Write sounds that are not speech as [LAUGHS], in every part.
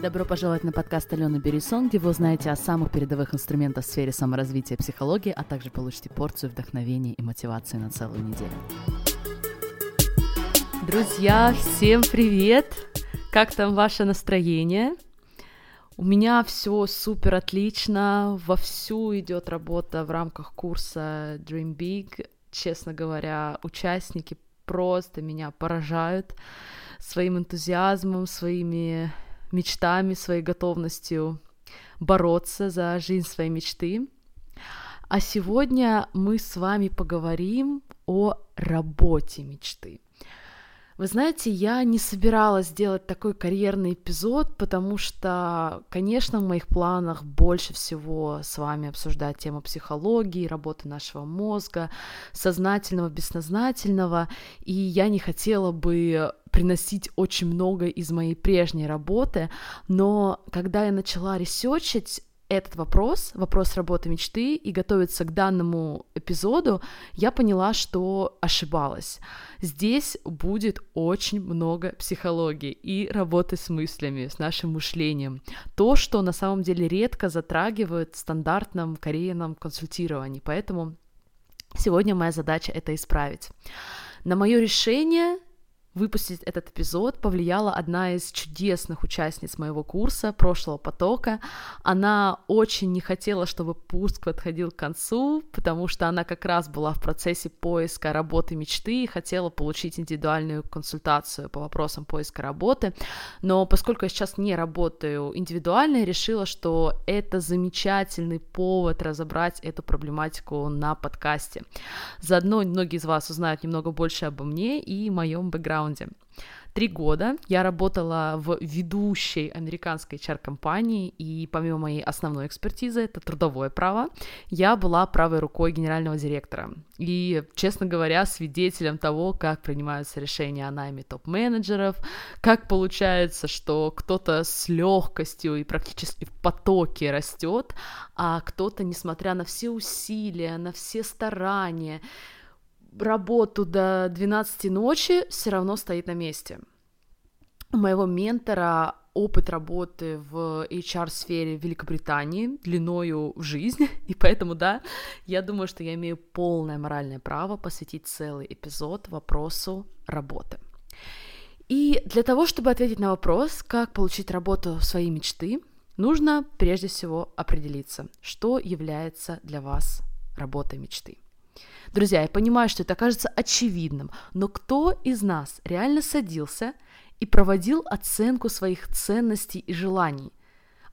Добро пожаловать на подкаст Алены Берисон, где вы узнаете о самых передовых инструментах в сфере саморазвития и психологии, а также получите порцию вдохновения и мотивации на целую неделю. Друзья, всем привет! Как там ваше настроение? У меня все супер отлично, вовсю идет работа в рамках курса Dream Big. Честно говоря, участники просто меня поражают своим энтузиазмом, своими мечтами, своей готовностью бороться за жизнь своей мечты. А сегодня мы с вами поговорим о работе мечты. Вы знаете, я не собиралась делать такой карьерный эпизод, потому что, конечно, в моих планах больше всего с вами обсуждать тему психологии, работы нашего мозга, сознательного, бессознательного, и я не хотела бы приносить очень много из моей прежней работы, но когда я начала ресерчить этот вопрос, вопрос работы мечты, и готовиться к данному эпизоду, я поняла, что ошибалась. Здесь будет очень много психологии и работы с мыслями, с нашим мышлением. То, что на самом деле редко затрагивают в стандартном карьерном консультировании. Поэтому сегодня моя задача это исправить. На мое решение выпустить этот эпизод повлияла одна из чудесных участниц моего курса прошлого потока. Она очень не хотела, чтобы пуск подходил к концу, потому что она как раз была в процессе поиска работы мечты и хотела получить индивидуальную консультацию по вопросам поиска работы. Но поскольку я сейчас не работаю индивидуально, я решила, что это замечательный повод разобрать эту проблематику на подкасте. Заодно многие из вас узнают немного больше обо мне и моем бэкграунде бэкграунде. Три года я работала в ведущей американской HR-компании, и помимо моей основной экспертизы, это трудовое право, я была правой рукой генерального директора. И, честно говоря, свидетелем того, как принимаются решения о найме топ-менеджеров, как получается, что кто-то с легкостью и практически в потоке растет, а кто-то, несмотря на все усилия, на все старания, работу до 12 ночи, все равно стоит на месте. У моего ментора опыт работы в HR-сфере в Великобритании длиною в жизнь, [LAUGHS] и поэтому, да, я думаю, что я имею полное моральное право посвятить целый эпизод вопросу работы. И для того, чтобы ответить на вопрос, как получить работу своей мечты, нужно прежде всего определиться, что является для вас работой мечты. Друзья, я понимаю, что это кажется очевидным, но кто из нас реально садился и проводил оценку своих ценностей и желаний,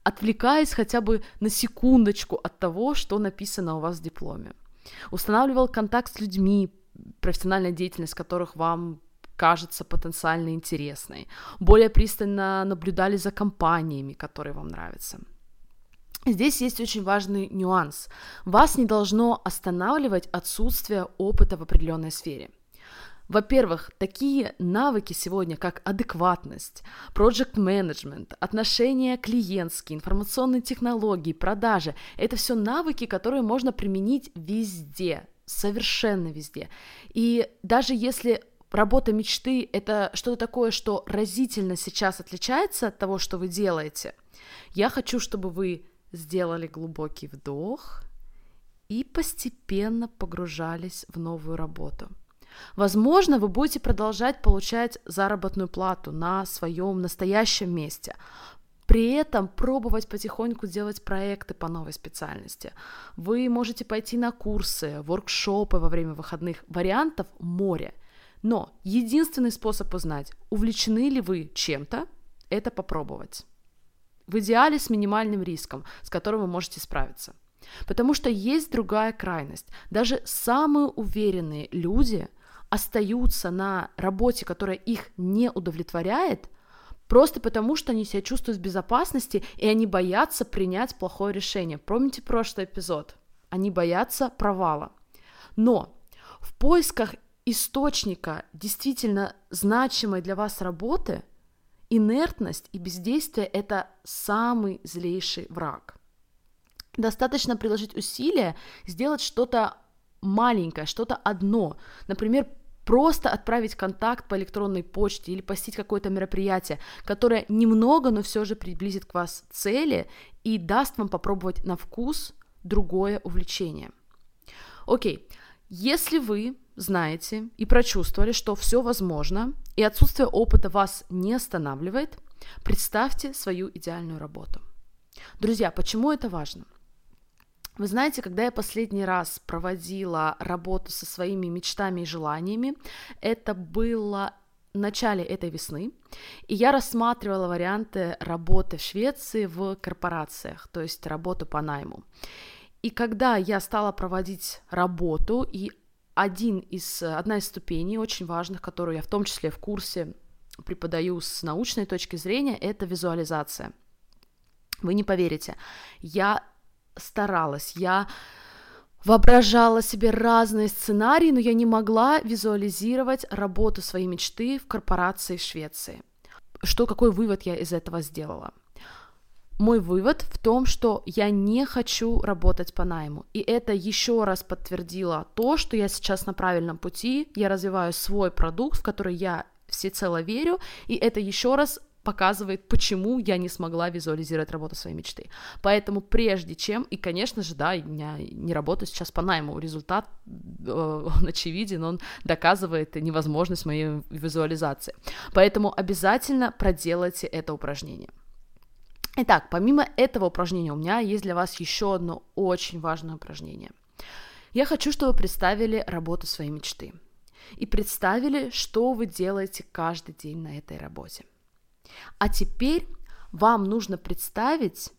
отвлекаясь хотя бы на секундочку от того, что написано у вас в дипломе? Устанавливал контакт с людьми, профессиональная деятельность которых вам кажется потенциально интересной, более пристально наблюдали за компаниями, которые вам нравятся – Здесь есть очень важный нюанс. Вас не должно останавливать отсутствие опыта в определенной сфере. Во-первых, такие навыки сегодня, как адекватность, project management, отношения клиентские, информационные технологии, продажи, это все навыки, которые можно применить везде, совершенно везде. И даже если работа мечты — это что-то такое, что разительно сейчас отличается от того, что вы делаете, я хочу, чтобы вы сделали глубокий вдох и постепенно погружались в новую работу. Возможно, вы будете продолжать получать заработную плату на своем настоящем месте, при этом пробовать потихоньку делать проекты по новой специальности. Вы можете пойти на курсы, воркшопы во время выходных. Вариантов море. Но единственный способ узнать, увлечены ли вы чем-то, это попробовать. В идеале с минимальным риском, с которым вы можете справиться. Потому что есть другая крайность. Даже самые уверенные люди остаются на работе, которая их не удовлетворяет, просто потому что они себя чувствуют в безопасности, и они боятся принять плохое решение. Помните прошлый эпизод? Они боятся провала. Но в поисках источника действительно значимой для вас работы – Инертность и бездействие — это самый злейший враг. Достаточно приложить усилия, сделать что-то маленькое, что-то одно. Например, просто отправить контакт по электронной почте или посетить какое-то мероприятие, которое немного, но все же приблизит к вас цели и даст вам попробовать на вкус другое увлечение. Окей, если вы знаете и прочувствовали, что все возможно, и отсутствие опыта вас не останавливает, представьте свою идеальную работу. Друзья, почему это важно? Вы знаете, когда я последний раз проводила работу со своими мечтами и желаниями, это было в начале этой весны, и я рассматривала варианты работы в Швеции в корпорациях, то есть работу по найму. И когда я стала проводить работу, и один из, одна из ступеней очень важных, которую я в том числе в курсе преподаю с научной точки зрения, это визуализация. Вы не поверите, я старалась, я воображала себе разные сценарии, но я не могла визуализировать работу своей мечты в корпорации в Швеции. Что, какой вывод я из этого сделала? Мой вывод в том, что я не хочу работать по найму. И это еще раз подтвердило то, что я сейчас на правильном пути, я развиваю свой продукт, в который я всецело верю, и это еще раз показывает, почему я не смогла визуализировать работу своей мечты. Поэтому прежде чем, и, конечно же, да, я не работаю сейчас по найму, результат, э, [LAUGHS] он очевиден, он доказывает невозможность моей визуализации. Поэтому обязательно проделайте это упражнение. Итак, помимо этого упражнения у меня есть для вас еще одно очень важное упражнение. Я хочу, чтобы вы представили работу своей мечты и представили, что вы делаете каждый день на этой работе. А теперь вам нужно представить,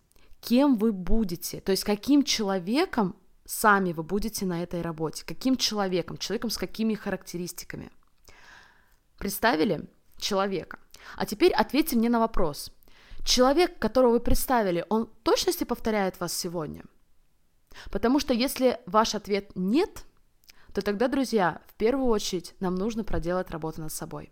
кем вы будете, то есть каким человеком сами вы будете на этой работе, каким человеком, человеком с какими характеристиками. Представили человека. А теперь ответьте мне на вопрос. Человек, которого вы представили, он точности повторяет вас сегодня? Потому что если ваш ответ нет, то тогда, друзья, в первую очередь нам нужно проделать работу над собой.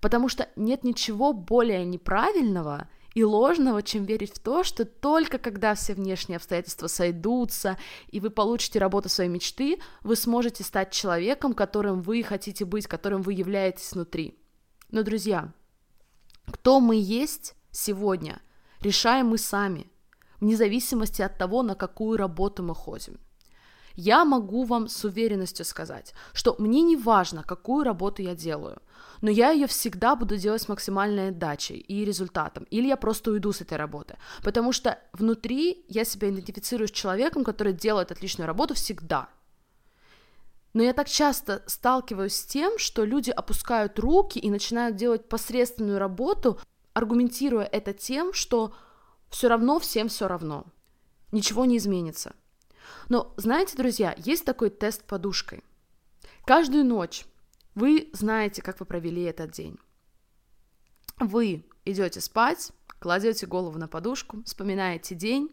Потому что нет ничего более неправильного и ложного, чем верить в то, что только когда все внешние обстоятельства сойдутся, и вы получите работу своей мечты, вы сможете стать человеком, которым вы хотите быть, которым вы являетесь внутри. Но, друзья, кто мы есть сегодня, решаем мы сами, вне зависимости от того, на какую работу мы ходим. Я могу вам с уверенностью сказать, что мне не важно, какую работу я делаю – но я ее всегда буду делать с максимальной отдачей и результатом, или я просто уйду с этой работы, потому что внутри я себя идентифицирую с человеком, который делает отличную работу всегда. Но я так часто сталкиваюсь с тем, что люди опускают руки и начинают делать посредственную работу, аргументируя это тем, что все равно всем все равно, ничего не изменится. Но знаете, друзья, есть такой тест подушкой. Каждую ночь вы знаете, как вы провели этот день. Вы идете спать, кладете голову на подушку, вспоминаете день,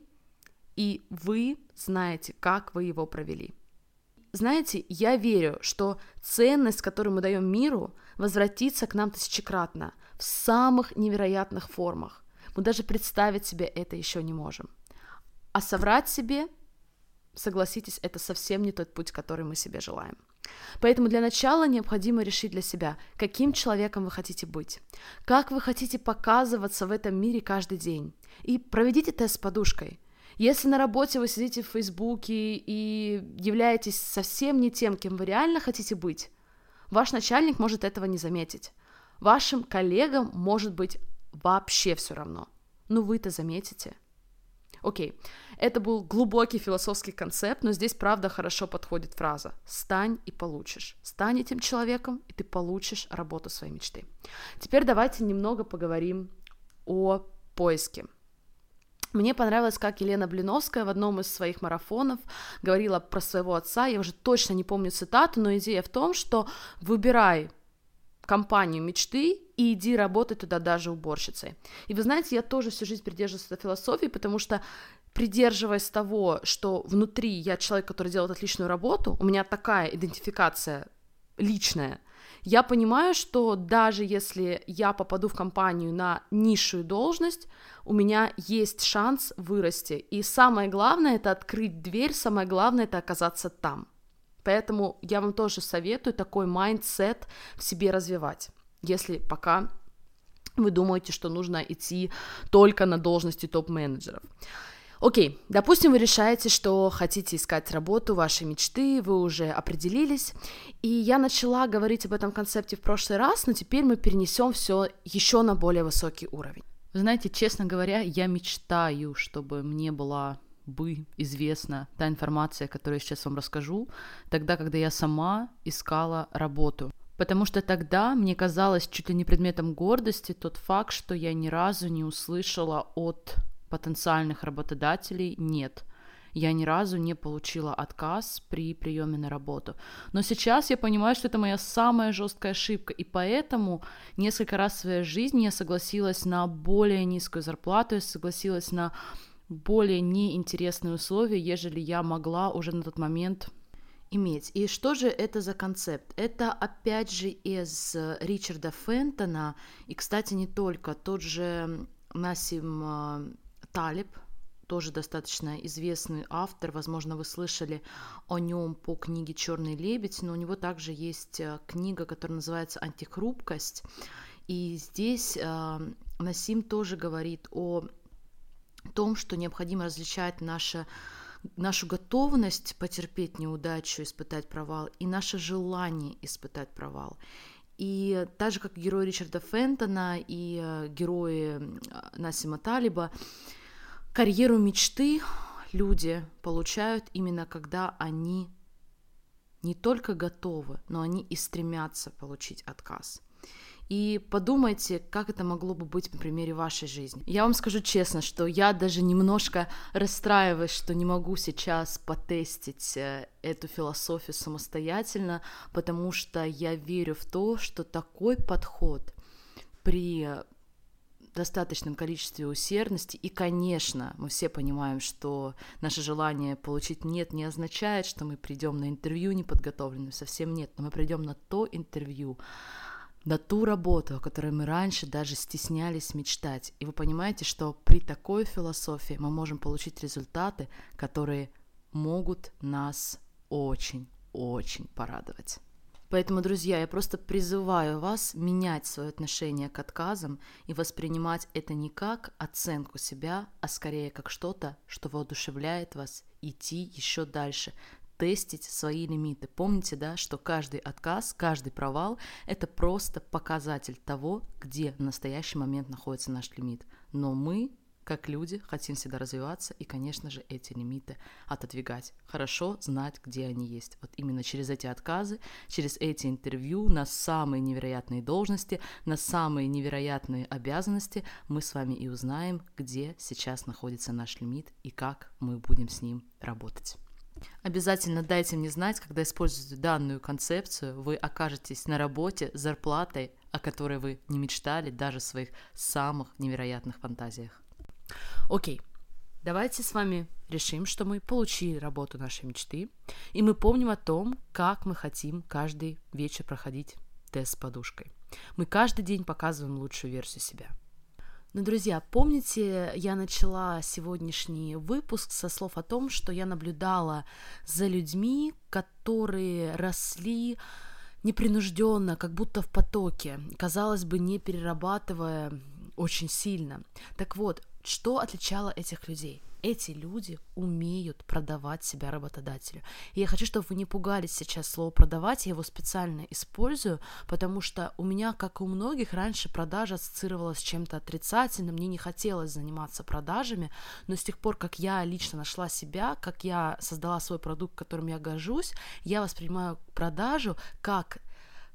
и вы знаете, как вы его провели. Знаете, я верю, что ценность, которую мы даем миру, возвратится к нам тысячекратно, в самых невероятных формах. Мы даже представить себе это еще не можем. А соврать себе, согласитесь, это совсем не тот путь, который мы себе желаем. Поэтому для начала необходимо решить для себя, каким человеком вы хотите быть, как вы хотите показываться в этом мире каждый день. И проведите тест с подушкой. Если на работе вы сидите в Фейсбуке и являетесь совсем не тем, кем вы реально хотите быть, ваш начальник может этого не заметить. Вашим коллегам может быть вообще все равно. Но вы-то заметите. Окей, это был глубокий философский концепт, но здесь, правда, хорошо подходит фраза «стань и получишь». Стань этим человеком, и ты получишь работу своей мечты. Теперь давайте немного поговорим о поиске. Мне понравилось, как Елена Блиновская в одном из своих марафонов говорила про своего отца. Я уже точно не помню цитату, но идея в том, что выбирай компанию мечты и иди работать туда даже уборщицей. И вы знаете, я тоже всю жизнь придерживаюсь этой философии, потому что придерживаясь того, что внутри я человек, который делает отличную работу, у меня такая идентификация личная, я понимаю, что даже если я попаду в компанию на низшую должность, у меня есть шанс вырасти. И самое главное это открыть дверь, самое главное это оказаться там. Поэтому я вам тоже советую такой mindset в себе развивать, если пока вы думаете, что нужно идти только на должности топ-менеджеров. Окей, допустим, вы решаете, что хотите искать работу, вашей мечты, вы уже определились, и я начала говорить об этом концепте в прошлый раз, но теперь мы перенесем все еще на более высокий уровень. Вы знаете, честно говоря, я мечтаю, чтобы мне была бы известна та информация, которую я сейчас вам расскажу, тогда, когда я сама искала работу. Потому что тогда мне казалось чуть ли не предметом гордости тот факт, что я ни разу не услышала от потенциальных работодателей нет. Я ни разу не получила отказ при приеме на работу. Но сейчас я понимаю, что это моя самая жесткая ошибка, и поэтому несколько раз в своей жизни я согласилась на более низкую зарплату, я согласилась на более неинтересные условия, ежели я могла уже на тот момент иметь. И что же это за концепт? Это опять же из Ричарда Фентона, и, кстати, не только, тот же Насим э, Талиб, тоже достаточно известный автор, возможно, вы слышали о нем по книге Черный лебедь, но у него также есть э, книга, которая называется Антихрупкость. И здесь э, Насим тоже говорит о том, что необходимо различать наше нашу готовность потерпеть неудачу, испытать провал, и наше желание испытать провал. И так же, как герои Ричарда Фентона и э, герои Насима Талиба, Карьеру мечты люди получают именно когда они не только готовы, но они и стремятся получить отказ. И подумайте, как это могло бы быть на примере вашей жизни. Я вам скажу честно, что я даже немножко расстраиваюсь, что не могу сейчас потестить э, эту философию самостоятельно, потому что я верю в то, что такой подход при достаточном количестве усердности. И, конечно, мы все понимаем, что наше желание получить нет не означает, что мы придем на интервью неподготовленным. Совсем нет. Но мы придем на то интервью, на ту работу, о которой мы раньше даже стеснялись мечтать. И вы понимаете, что при такой философии мы можем получить результаты, которые могут нас очень-очень порадовать. Поэтому, друзья, я просто призываю вас менять свое отношение к отказам и воспринимать это не как оценку себя, а скорее как что-то, что воодушевляет вас идти еще дальше, тестить свои лимиты. Помните, да, что каждый отказ, каждый провал – это просто показатель того, где в настоящий момент находится наш лимит. Но мы как люди хотим всегда развиваться и, конечно же, эти лимиты отодвигать. Хорошо знать, где они есть. Вот именно через эти отказы, через эти интервью на самые невероятные должности, на самые невероятные обязанности мы с вами и узнаем, где сейчас находится наш лимит и как мы будем с ним работать. Обязательно дайте мне знать, когда используете данную концепцию, вы окажетесь на работе с зарплатой, о которой вы не мечтали даже в своих самых невероятных фантазиях. Окей, давайте с вами решим, что мы получили работу нашей мечты, и мы помним о том, как мы хотим каждый вечер проходить тест с подушкой. Мы каждый день показываем лучшую версию себя. Ну, друзья, помните, я начала сегодняшний выпуск со слов о том, что я наблюдала за людьми, которые росли непринужденно, как будто в потоке, казалось бы, не перерабатывая очень сильно. Так вот, что отличало этих людей? Эти люди умеют продавать себя работодателю. И я хочу, чтобы вы не пугались сейчас слово продавать, я его специально использую, потому что у меня, как у многих, раньше продажа ассоциировалась с чем-то отрицательным, мне не хотелось заниматься продажами, но с тех пор, как я лично нашла себя, как я создала свой продукт, которым я горжусь, я воспринимаю продажу как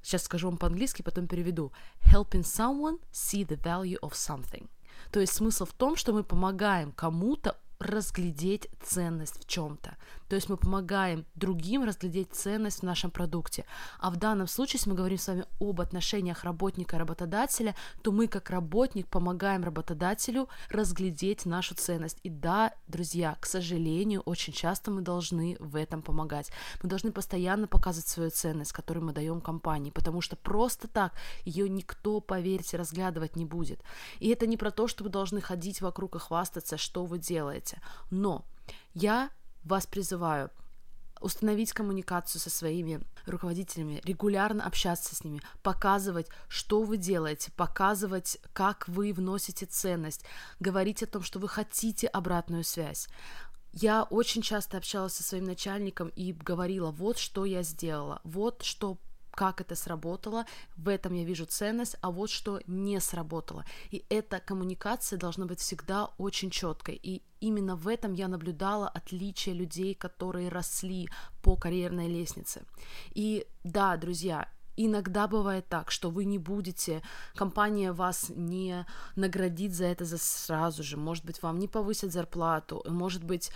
сейчас скажу вам по-английски, потом переведу. Helping someone see the value of something. То есть смысл в том, что мы помогаем кому-то разглядеть ценность в чем-то. То есть мы помогаем другим разглядеть ценность в нашем продукте. А в данном случае, если мы говорим с вами об отношениях работника и работодателя, то мы как работник помогаем работодателю разглядеть нашу ценность. И да, друзья, к сожалению, очень часто мы должны в этом помогать. Мы должны постоянно показывать свою ценность, которую мы даем компании, потому что просто так ее никто, поверьте, разглядывать не будет. И это не про то, что вы должны ходить вокруг и хвастаться, что вы делаете. Но я вас призываю установить коммуникацию со своими руководителями, регулярно общаться с ними, показывать, что вы делаете, показывать, как вы вносите ценность, говорить о том, что вы хотите обратную связь. Я очень часто общалась со своим начальником и говорила, вот что я сделала, вот что как это сработало, в этом я вижу ценность, а вот что не сработало. И эта коммуникация должна быть всегда очень четкой. И именно в этом я наблюдала отличие людей, которые росли по карьерной лестнице. И да, друзья, Иногда бывает так, что вы не будете, компания вас не наградит за это за сразу же, может быть, вам не повысят зарплату, может быть,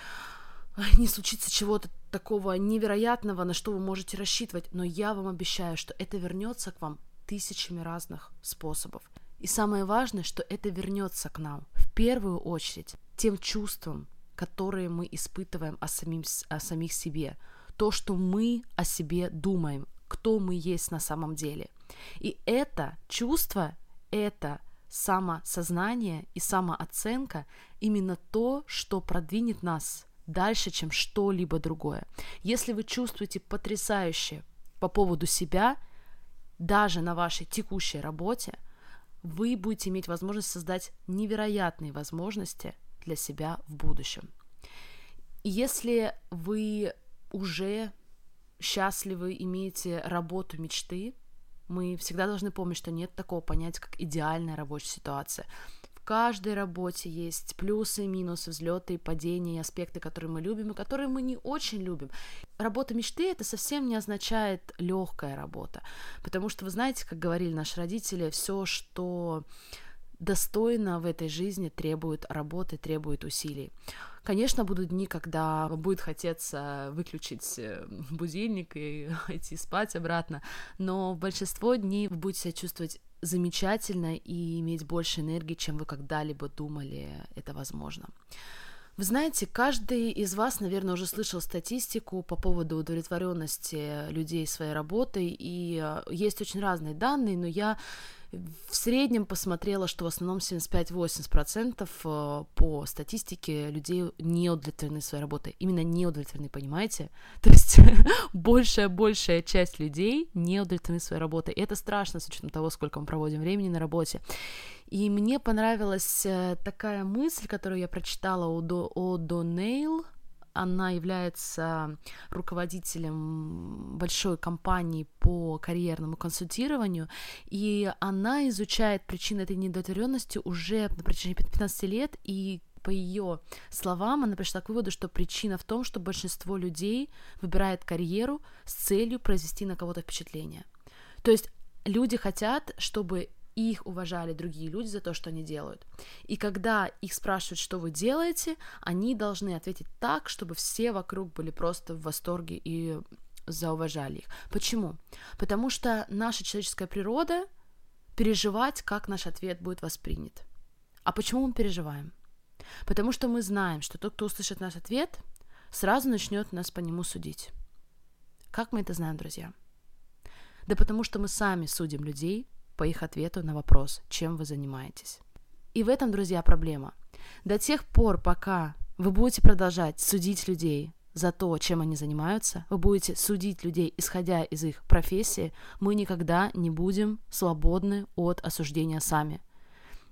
не случится чего-то такого невероятного, на что вы можете рассчитывать, но я вам обещаю, что это вернется к вам тысячами разных способов. И самое важное, что это вернется к нам в первую очередь тем чувством, которые мы испытываем о, самим, о самих себе, то, что мы о себе думаем, кто мы есть на самом деле. И это чувство, это самосознание и самооценка именно то, что продвинет нас дальше, чем что-либо другое. Если вы чувствуете потрясающе по поводу себя, даже на вашей текущей работе, вы будете иметь возможность создать невероятные возможности для себя в будущем. Если вы уже счастливы, имеете работу мечты, мы всегда должны помнить, что нет такого понятия, как идеальная рабочая ситуация каждой работе есть плюсы и минусы, взлеты и падения, и аспекты, которые мы любим и которые мы не очень любим. Работа мечты это совсем не означает легкая работа, потому что вы знаете, как говорили наши родители, все, что достойно в этой жизни требует работы, требует усилий. Конечно, будут дни, когда будет хотеться выключить э, будильник и [LAUGHS] идти спать обратно, но большинство дней вы будете себя чувствовать замечательно и иметь больше энергии, чем вы когда-либо думали это возможно. Вы знаете, каждый из вас, наверное, уже слышал статистику по поводу удовлетворенности людей своей работой, и э, есть очень разные данные, но я в среднем посмотрела, что в основном 75-80% э, по статистике людей не удовлетворены своей работой. Именно не удовлетворены, понимаете? [LAUGHS] То есть [LAUGHS] большая-большая часть людей не удовлетворены своей работой. И это страшно с учетом того, сколько мы проводим времени на работе. И мне понравилась э, такая мысль, которую я прочитала у О'Донейл, она является руководителем большой компании по карьерному консультированию, и она изучает причины этой недовлетворенности уже на протяжении 15 лет, и по ее словам, она пришла к выводу, что причина в том, что большинство людей выбирает карьеру с целью произвести на кого-то впечатление. То есть люди хотят, чтобы их уважали другие люди за то, что они делают. И когда их спрашивают, что вы делаете, они должны ответить так, чтобы все вокруг были просто в восторге и зауважали их. Почему? Потому что наша человеческая природа переживать, как наш ответ будет воспринят. А почему мы переживаем? Потому что мы знаем, что тот, кто услышит наш ответ, сразу начнет нас по нему судить. Как мы это знаем, друзья? Да потому что мы сами судим людей по их ответу на вопрос, чем вы занимаетесь. И в этом, друзья, проблема. До тех пор, пока вы будете продолжать судить людей за то, чем они занимаются, вы будете судить людей, исходя из их профессии, мы никогда не будем свободны от осуждения сами.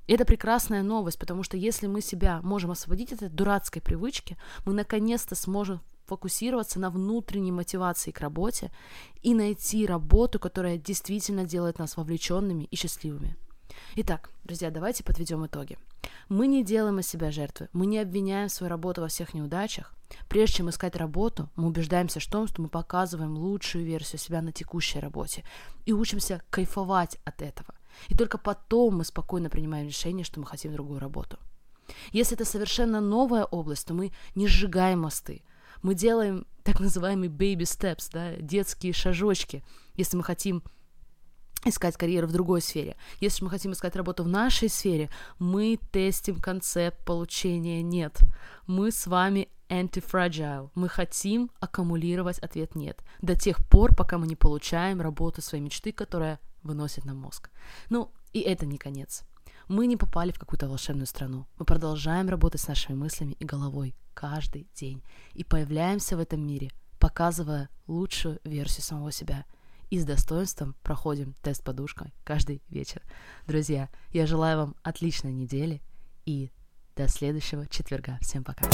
И это прекрасная новость, потому что если мы себя можем освободить от этой дурацкой привычки, мы наконец-то сможем фокусироваться на внутренней мотивации к работе и найти работу, которая действительно делает нас вовлеченными и счастливыми. Итак, друзья, давайте подведем итоги. Мы не делаем из себя жертвы, мы не обвиняем свою работу во всех неудачах. Прежде чем искать работу, мы убеждаемся в том, что мы показываем лучшую версию себя на текущей работе и учимся кайфовать от этого. И только потом мы спокойно принимаем решение, что мы хотим другую работу. Если это совершенно новая область, то мы не сжигаем мосты, мы делаем так называемые baby steps, да, детские шажочки, если мы хотим искать карьеру в другой сфере. Если мы хотим искать работу в нашей сфере, мы тестим концепт получения «нет». Мы с вами anti-fragile. Мы хотим аккумулировать ответ «нет» до тех пор, пока мы не получаем работу своей мечты, которая выносит нам мозг. Ну, и это не конец. Мы не попали в какую-то волшебную страну. Мы продолжаем работать с нашими мыслями и головой каждый день и появляемся в этом мире показывая лучшую версию самого себя. И с достоинством проходим тест подушкой каждый вечер. Друзья, я желаю вам отличной недели и до следующего четверга. Всем пока.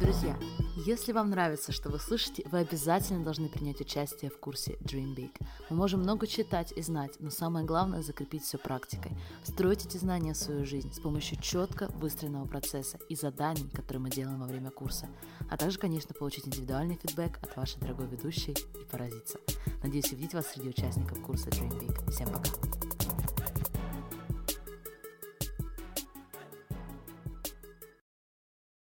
Друзья, если вам нравится, что вы слышите, вы обязательно должны принять участие в курсе Dream Big. Мы можем много читать и знать, но самое главное – закрепить все практикой. Строить эти знания в свою жизнь с помощью четко выстроенного процесса и заданий, которые мы делаем во время курса. А также, конечно, получить индивидуальный фидбэк от вашей дорогой ведущей и поразиться. Надеюсь увидеть вас среди участников курса Dream Big. Всем пока!